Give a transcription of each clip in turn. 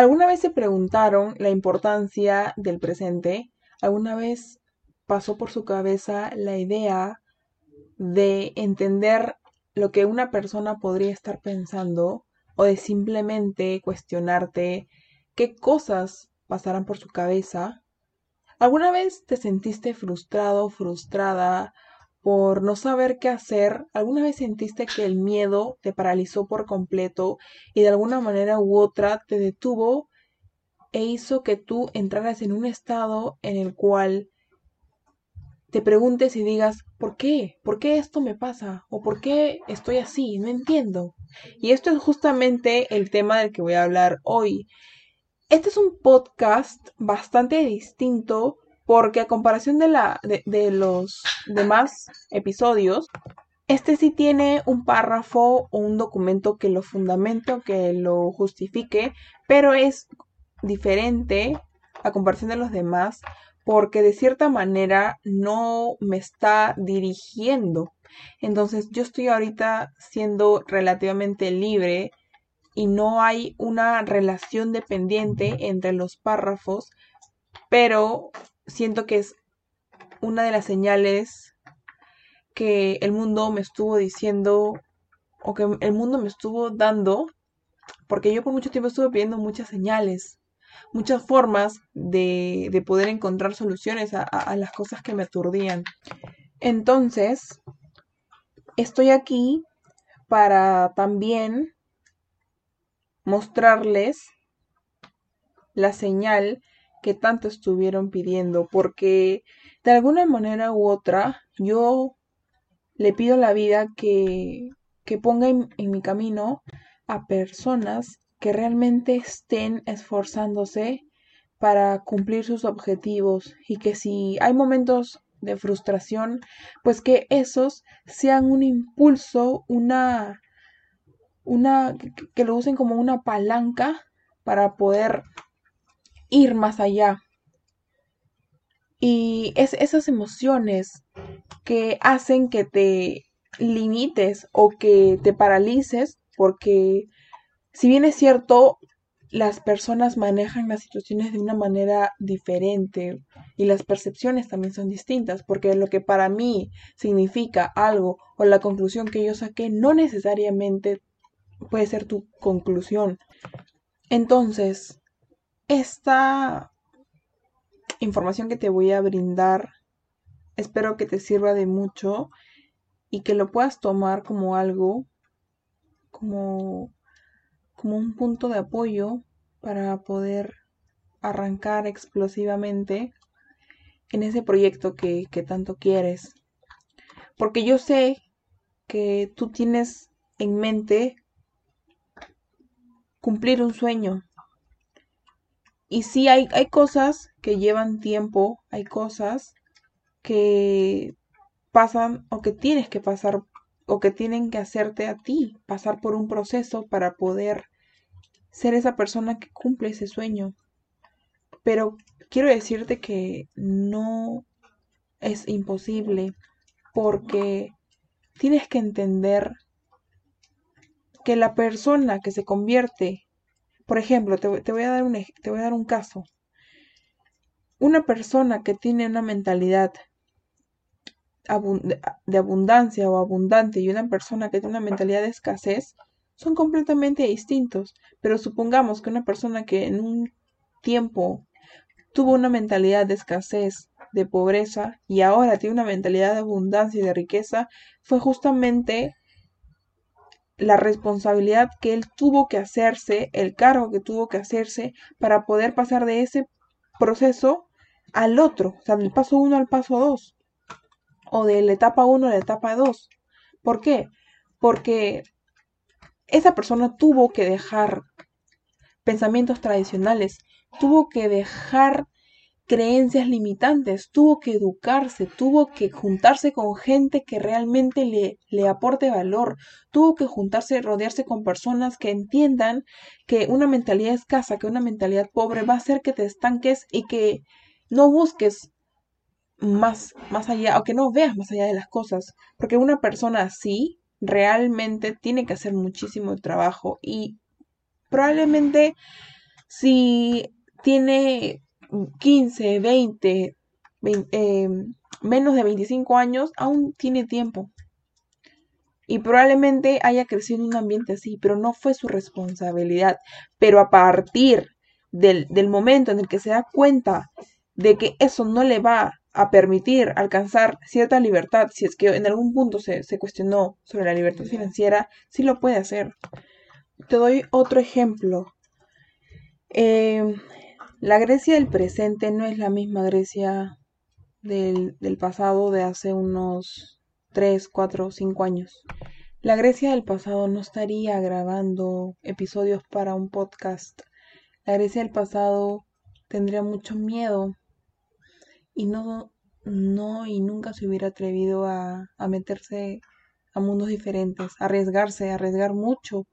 ¿Alguna vez se preguntaron la importancia del presente? ¿Alguna vez pasó por su cabeza la idea de entender lo que una persona podría estar pensando o de simplemente cuestionarte qué cosas pasarán por su cabeza? ¿Alguna vez te sentiste frustrado, frustrada por no saber qué hacer? ¿Alguna vez sentiste que el miedo te paralizó por completo y de alguna manera u otra te detuvo e hizo que tú entraras en un estado en el cual te preguntes y digas, ¿por qué? ¿Por qué esto me pasa? ¿O por qué estoy así? No entiendo. Y esto es justamente el tema del que voy a hablar hoy. Este es un podcast bastante distinto porque a comparación de, la, de, los demás episodios, este sí tiene un párrafo o un documento que lo fundamente que lo justifique, pero es diferente a comparación de los demás porque de cierta manera no me está dirigiendo. Entonces yo estoy ahorita siendo relativamente libre y no hay una relación dependiente entre los párrafos, pero siento que es una de las señales que el mundo me estuvo diciendo o que el mundo me estuvo dando, porque yo por mucho tiempo estuve pidiendo muchas señales, muchas formas de, poder encontrar soluciones a, a las cosas que me aturdían. Entonces, estoy aquí para también mostrarles la señal que tanto estuvieron pidiendo, porque de alguna manera u otra yo le pido a la vida que, que ponga en, en mi camino a personas que realmente estén esforzándose para cumplir sus objetivos y que si hay momentos de frustración, pues que esos sean un impulso, una una que lo usen como una palanca para poder ir más allá. Y es esas emociones que hacen que te limites o que te paralices, porque si bien es cierto, las personas manejan las situaciones de una manera diferente y las percepciones también son distintas, porque lo que para mí significa algo o la conclusión que yo saqué no necesariamente puede ser tu conclusión. Entonces, esta información que te voy a brindar, espero que te sirva de mucho y que lo puedas tomar como algo, como, como un punto de apoyo para poder arrancar explosivamente en ese proyecto que, que tanto quieres. Porque yo sé que tú tienes en mente cumplir un sueño. Y sí, hay, hay cosas que llevan tiempo, hay cosas que pasan o que tienes que pasar o que tienen que hacerte a ti, pasar por un proceso para poder ser esa persona que cumple ese sueño. Pero quiero decirte que no es imposible porque tienes que entender que la persona que se convierte, por ejemplo, te, voy a dar un, te voy a dar un caso. Una persona que tiene una mentalidad de abundancia o abundante y una persona que tiene una mentalidad de escasez son completamente distintos. Pero supongamos que una persona que en un tiempo tuvo una mentalidad de escasez, de pobreza y ahora tiene una mentalidad de abundancia y de riqueza, fue justamente la responsabilidad que él tuvo que hacerse, el cargo que tuvo que hacerse para poder pasar de ese proceso al otro, o sea, del paso 1 al paso 2, o de la etapa 1 a la etapa 2. ¿Por qué? Porque esa persona tuvo que dejar pensamientos tradicionales, tuvo que dejar creencias limitantes, tuvo que educarse, tuvo que juntarse con gente que realmente le, le aporte valor, tuvo que juntarse, rodearse con personas que entiendan que una mentalidad escasa, que una mentalidad pobre va a hacer que te estanques y que no busques más, más allá, o que no veas más allá de las cosas, porque una persona así realmente tiene que hacer muchísimo trabajo y probablemente Si tiene 15, 20, menos de 25 años, aún tiene tiempo. Y probablemente haya crecido en un ambiente así, pero no fue su responsabilidad. Pero a partir del, del momento en el que se da cuenta de que eso no le va a permitir alcanzar cierta libertad, si es que en algún punto se, se cuestionó sobre la libertad financiera, sí lo puede hacer. Te doy otro ejemplo. Eh, la Grecia del presente no es la misma Grecia del, del pasado de hace unos 3, 4, 5 años. La Grecia del pasado no estaría grabando episodios para un podcast. La Grecia del pasado tendría mucho miedo y no, no y nunca se hubiera atrevido a, a meterse a mundos diferentes, arriesgarse, arriesgar mucho,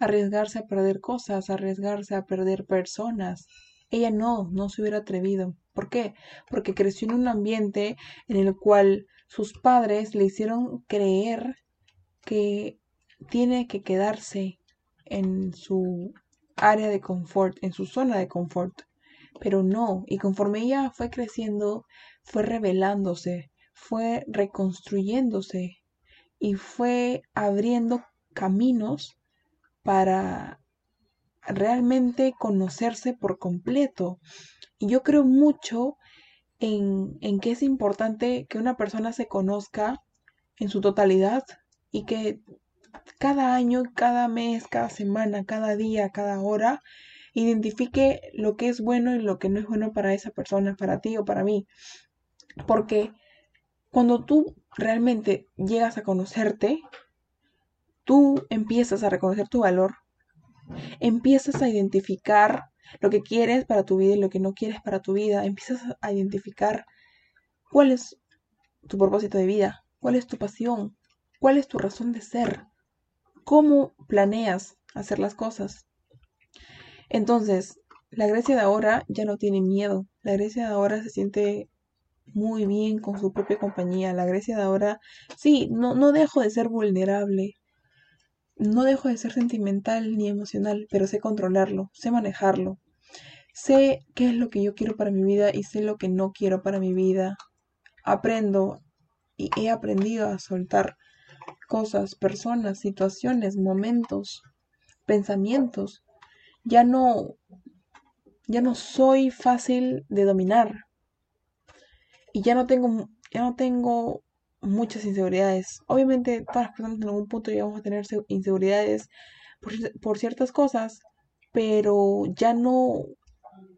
arriesgarse a perder cosas, arriesgarse a perder personas. Ella no, no se hubiera atrevido. ¿Por qué? Porque creció en un ambiente en el cual sus padres le hicieron creer que tiene que quedarse en su área de confort, en su zona de confort. Pero no, y conforme ella fue creciendo, fue revelándose, fue reconstruyéndose y fue abriendo caminos para realmente conocerse por completo. Y yo creo mucho en, en que es importante que una persona se conozca en su totalidad y que cada año, cada mes, cada semana, cada día, cada hora, identifique lo que es bueno y lo que no es bueno para esa persona, para ti o para mí. Porque cuando tú realmente llegas a conocerte, tú empiezas a reconocer tu valor, empiezas a identificar lo que quieres para tu vida y lo que no quieres para tu vida, empiezas a identificar cuál es tu propósito de vida, cuál es tu pasión, cuál es tu razón de ser, cómo planeas hacer las cosas. Entonces, la Grecia de ahora ya no tiene miedo, la Grecia de ahora se siente muy bien con su propia compañía. La Grecia de ahora, sí, no, no dejo de ser vulnerable, no dejo de ser sentimental ni emocional, pero sé controlarlo, sé manejarlo. Sé qué es lo que yo quiero para mi vida y sé lo que no quiero para mi vida. Aprendo y he aprendido a soltar cosas, personas, situaciones, momentos, pensamientos. Ya no ya no soy fácil de dominar. Y ya no tengo ya no tengo muchas inseguridades. Obviamente todas las personas en algún punto llegamos a tener inseguridades por, ciertas cosas, pero ya no,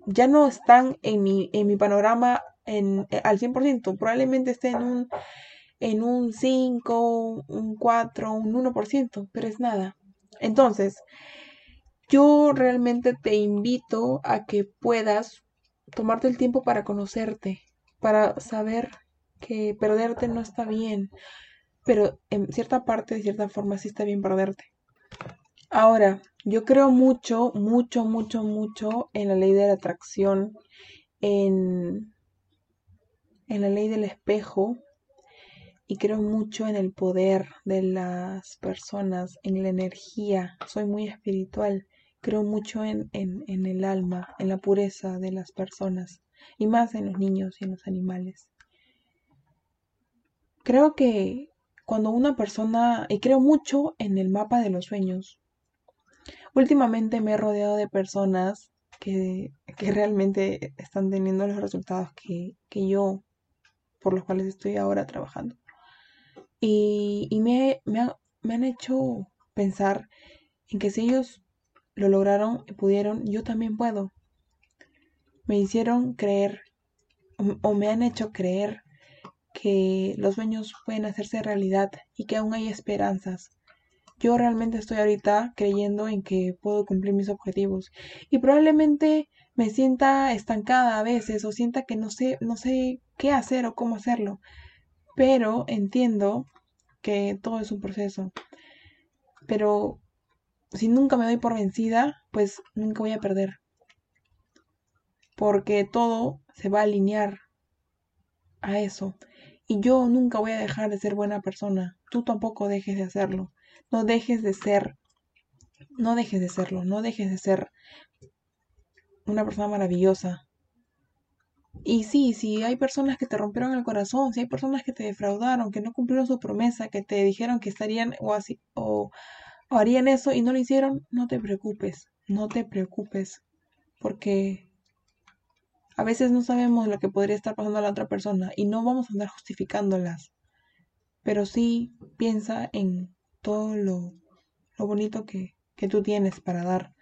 ya no están en mi, en mi panorama en, eh, al 100%. Probablemente esté en un, en un 5, un 4, un 1%, pero es nada. Entonces, yo realmente te invito a que puedas tomarte el tiempo para conocerte, para saber que perderte no está bien, pero en cierta parte, de cierta forma, sí está bien perderte. Ahora, yo creo mucho, mucho, mucho, mucho en la ley de la atracción, en, en la ley del espejo, y creo mucho en el poder de las personas, en la energía. Soy muy espiritual. Creo mucho en, en, en el alma, en la pureza de las personas, y más en los niños y en los animales. Creo que cuando una persona, y creo mucho en el mapa de los sueños, últimamente me he rodeado de personas que, que realmente están teniendo los resultados que, que, yo, por los cuales estoy ahora trabajando. Y, y me, me, me han hecho pensar en que si ellos lo lograron y pudieron, yo también puedo. Me hicieron creer o me han hecho creer que los sueños pueden hacerse realidad y que aún hay esperanzas. Yo realmente estoy ahorita creyendo en que puedo cumplir mis objetivos y probablemente me sienta estancada a veces o sienta que no sé, no sé qué hacer o cómo hacerlo, pero entiendo que todo es un proceso. Pero si nunca me doy por vencida, pues nunca voy a perder. Porque todo se va a alinear a eso. Y yo nunca voy a dejar de ser buena persona. Tú tampoco dejes de hacerlo. No dejes de ser. No dejes de serlo. No dejes de ser una persona maravillosa. Y sí, si hay personas que te rompieron el corazón, si hay personas que te defraudaron, que no cumplieron su promesa, que te dijeron que estarían o así o harían eso y no lo hicieron, no te preocupes, no te preocupes, porque a veces no sabemos lo que podría estar pasando a la otra persona y no vamos a andar justificándolas. Pero sí piensa en todo lo, lo bonito que, que tú tienes para dar.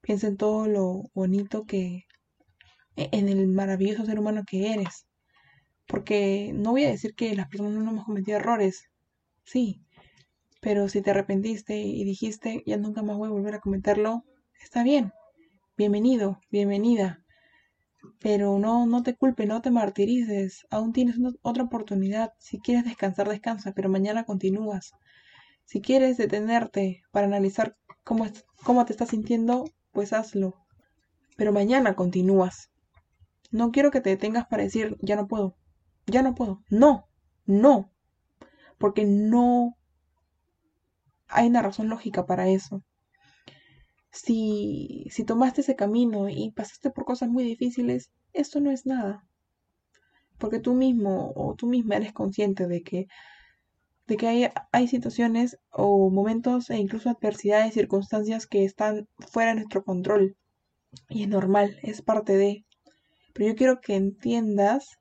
Piensa en todo lo bonito que, e, en el maravilloso ser humano que eres. Porque no voy a decir que las personas no hemos cometido errores. Sí. Pero si te arrepentiste y dijiste, ya nunca más voy a volver a cometerlo, está bien. Bienvenido, bienvenida. Pero no, no te culpes, no te martirices. Aún tienes otra oportunidad. Si quieres descansar, descansa, pero mañana continúas. Si quieres detenerte para analizar cómo, cómo te estás sintiendo, pues hazlo. Pero mañana continúas. No quiero que te detengas para decir, ya no puedo, ya no puedo. No, no. Porque no hay una razón lógica para eso si, si tomaste ese camino y pasaste por cosas muy difíciles, esto no es nada. Porque tú mismo o tú misma eres consciente de que, de que hay, hay situaciones o momentos e incluso adversidades, circunstancias que están fuera de nuestro control. Y es normal, es parte de. Pero yo quiero que entiendas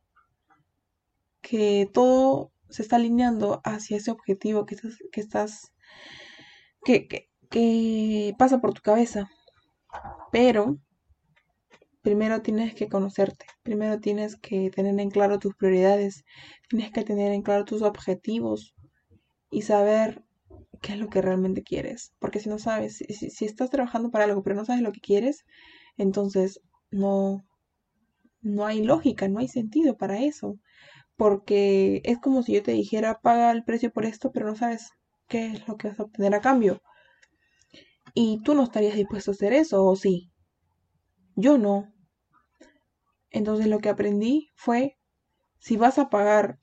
que todo se está alineando hacia ese objetivo que estás, que estás, que, que, que pasa por tu cabeza. Pero primero tienes que conocerte, primero tienes que tener en claro tus prioridades, tienes que tener en claro tus objetivos y saber qué es lo que realmente quieres. Porque si no sabes, si, estás trabajando para algo pero no sabes lo que quieres, entonces no, no hay lógica, no hay sentido para eso. Porque es como si yo te dijera, paga el precio por esto, pero no sabes qué es lo que vas a obtener a cambio. Y tú no estarías dispuesto a hacer eso, ¿o sí? Yo no. Entonces lo que aprendí fue, si vas a pagar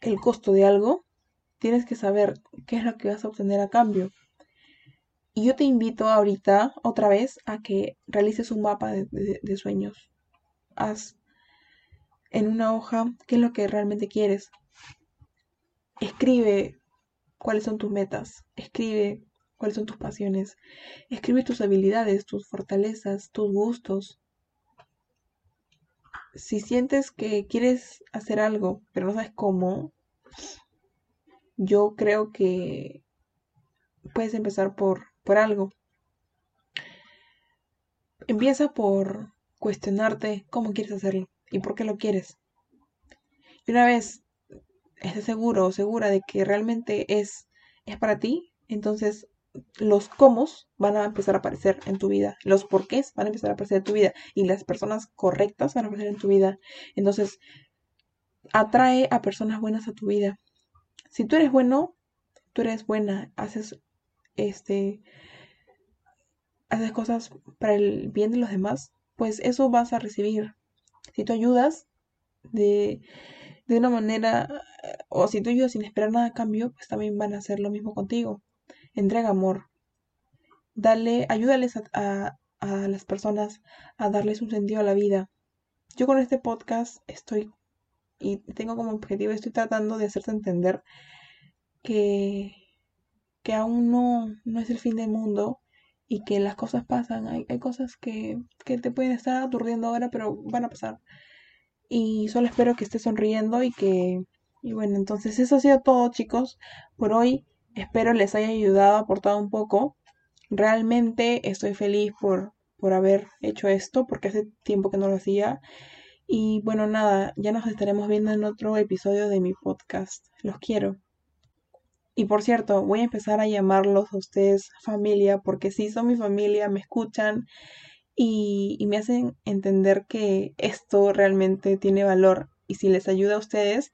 el costo de algo, tienes que saber qué es lo que vas a obtener a cambio. Y yo te invito ahorita, otra vez, a que realices un mapa de, sueños. Haz en una hoja qué es lo que realmente quieres. Escribe cuáles son tus metas. Escribe cuáles son tus pasiones. Escribe tus habilidades, tus fortalezas, tus gustos. Si sientes que quieres hacer algo, pero no sabes cómo, yo creo que puedes empezar por, por algo. Empieza por cuestionarte cómo quieres hacerlo y por qué lo quieres. Y una vez estés seguro o segura de que realmente es, es para ti, entonces los cómo van a empezar a aparecer en tu vida, los porqués van a empezar a aparecer en tu vida y las personas correctas van a aparecer en tu vida. Entonces, atrae a personas buenas a tu vida. Si tú eres bueno, tú eres buena, haces este haces cosas para el bien de los demás, pues eso vas a recibir. Si tú ayudas de, de una manera, o si tú ayudas sin esperar nada a cambio, pues también van a hacer lo mismo contigo entrega amor. Dale, ayúdales a, a, las personas a darles un sentido a la vida. Yo con este podcast estoy y tengo como objetivo, estoy tratando de hacerte entender que, que aún no, no es el fin del mundo y que las cosas pasan. Hay, hay cosas que, que te pueden estar aturdiendo ahora, pero van a pasar. Y solo espero que estés sonriendo y que... Y bueno, entonces eso ha sido todo chicos por hoy. Espero les haya ayudado, aportado un poco. Realmente estoy feliz por, por haber hecho esto, porque hace tiempo que no lo hacía. Y bueno, nada, ya nos estaremos viendo en otro episodio de mi podcast. Los quiero. Y por cierto, voy a empezar a llamarlos a ustedes familia, porque sí son mi familia, me escuchan y, me hacen entender que esto realmente tiene valor. Y si les ayuda a ustedes,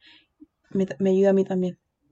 me ayuda a mí también.